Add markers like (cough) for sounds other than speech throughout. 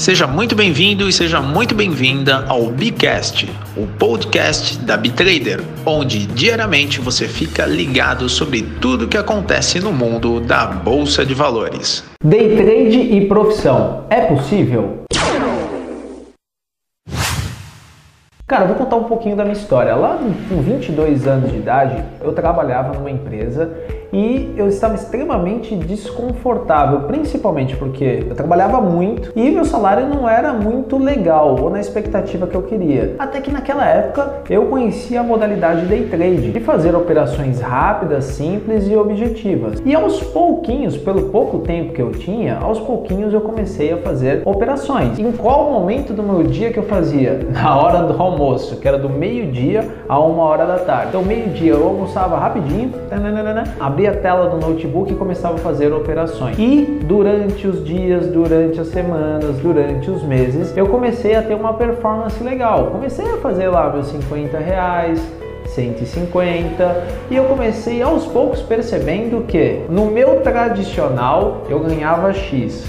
Seja muito bem-vindo e seja muito bem-vinda ao Bcast, o podcast da Bitrader, onde diariamente você fica ligado sobre tudo que acontece no mundo da bolsa de valores. Day trade e profissão é possível? Cara, eu vou contar um pouquinho da minha história. Lá com 22 anos de idade, eu trabalhava numa empresa e eu estava extremamente desconfortável, principalmente porque eu trabalhava muito e meu salário não era muito legal ou na expectativa que eu queria. Até que naquela época eu conhecia a modalidade day trade, de fazer operações rápidas, simples e objetivas. E aos pouquinhos, pelo pouco tempo que eu tinha, aos pouquinhos eu comecei a fazer operações. Em qual momento do meu dia que eu fazia? (laughs) Na hora do almoço que era do meio-dia a uma hora da tarde. Então, meio-dia eu almoçava rapidinho, abria a tela do notebook e começava a fazer operações. E durante os dias, durante as semanas, durante os meses, eu comecei a ter uma performance legal. Comecei a fazer lá meus 50 reais, 150 e eu comecei aos poucos percebendo que no meu tradicional eu ganhava X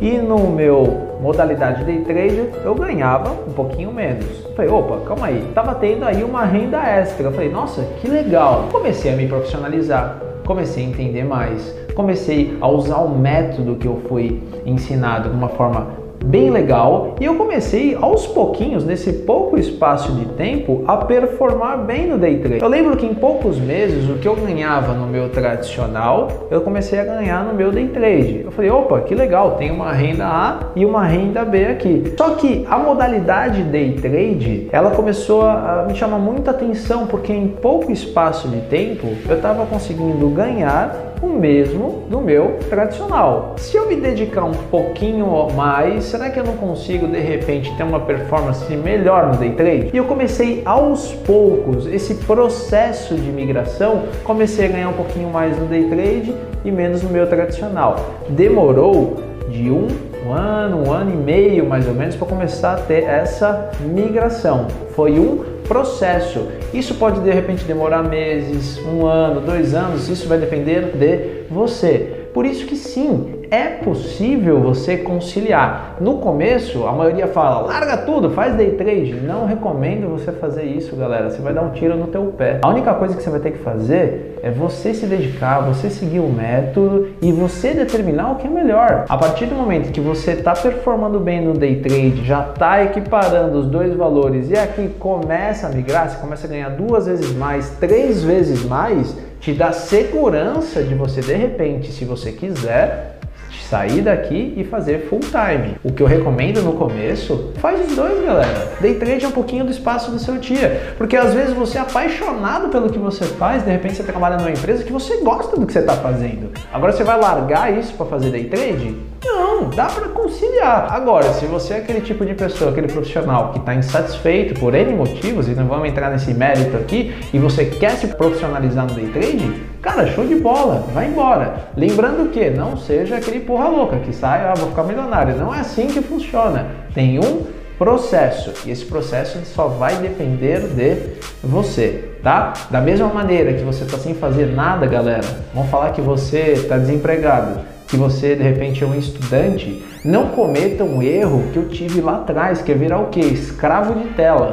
e no meu modalidade day trade, eu ganhava um pouquinho menos. falei, opa, calma aí, tava tendo aí uma renda extra. Eu falei, nossa, que legal. Comecei a me profissionalizar, comecei a entender mais, comecei a usar o método que eu fui ensinado de uma forma bem legal e eu comecei aos pouquinhos, nesse pouco espaço de tempo, a performar bem no day trade. Eu lembro que em poucos meses o que eu ganhava no meu tradicional, eu comecei a ganhar no meu day trade. Eu falei, opa, que legal, tem uma renda A e uma renda B aqui. Só que a modalidade day trade, ela começou a me chamar muita atenção porque em pouco espaço de tempo eu estava conseguindo ganhar o mesmo do meu tradicional. Se eu me dedicar um pouquinho mais, será que eu não consigo de repente ter uma performance melhor no day trade? E eu comecei aos poucos esse processo de migração, comecei a ganhar um pouquinho mais no day trade e menos no meu tradicional. Demorou de um um ano, um ano e meio mais ou menos para começar a ter essa migração. Foi um processo. Isso pode de repente demorar meses, um ano, dois anos, isso vai depender de você. Por isso que sim, é possível você conciliar. No começo, a maioria fala, larga tudo, faz day trade. Não recomendo você fazer isso, galera. Você vai dar um tiro no teu pé. A única coisa que você vai ter que fazer é você se dedicar, você seguir o método e você determinar o que é melhor. A partir do momento que você está performando bem no day trade, já está equiparando os dois valores e aqui começa a migrar, você começa a ganhar duas vezes mais, três vezes mais, te dá segurança de você de repente, se você quiser, sair daqui e fazer full time. O que eu recomendo no começo, faz os dois, galera. Day trade é um pouquinho do espaço do seu dia, porque às vezes você é apaixonado pelo que você faz, de repente você trabalha numa empresa que você gosta do que você está fazendo. Agora você vai largar isso para fazer day trade? Não, dá para conciliar. Agora, se você é aquele tipo de pessoa, aquele profissional que está insatisfeito por N motivos, e não vamos entrar nesse mérito aqui, e você quer se profissionalizar no day trade, cara, show de bola, vai embora. Lembrando que não seja aquele porra louca que sai, ah, vou ficar milionário. Não é assim que funciona. Tem um processo e esse processo só vai depender de você, tá? Da mesma maneira que você está sem fazer nada, galera, vamos falar que você está desempregado que você de repente é um estudante, não cometa um erro que eu tive lá atrás, que é virar o que? Escravo de tela.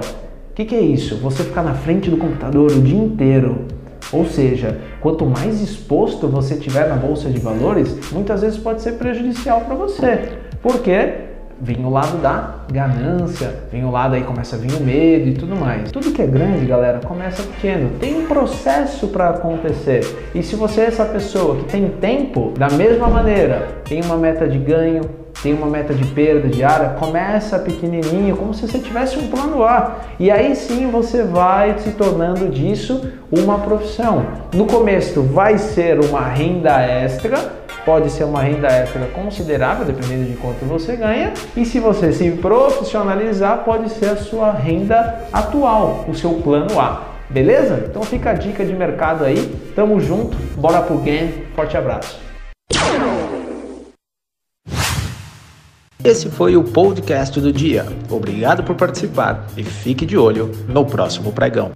O que, que é isso? Você ficar na frente do computador o dia inteiro. Ou seja, quanto mais exposto você tiver na bolsa de valores, muitas vezes pode ser prejudicial para você. Por quê? Vem o lado da ganância, vem o lado aí começa a vir o medo e tudo mais. Tudo que é grande, galera, começa pequeno. Tem um processo para acontecer. E se você é essa pessoa que tem tempo, da mesma maneira, tem uma meta de ganho, tem uma meta de perda diária, começa pequenininho, como se você tivesse um plano A. E aí sim você vai se tornando disso uma profissão. No começo vai ser uma renda extra, pode ser uma renda extra considerável, dependendo de quanto você ganha, e se você se profissionalizar, pode ser a sua renda atual, o seu plano A. Beleza? Então fica a dica de mercado aí. Tamo junto, bora pro game. Forte abraço. Esse foi o podcast do dia. Obrigado por participar e fique de olho no próximo pregão.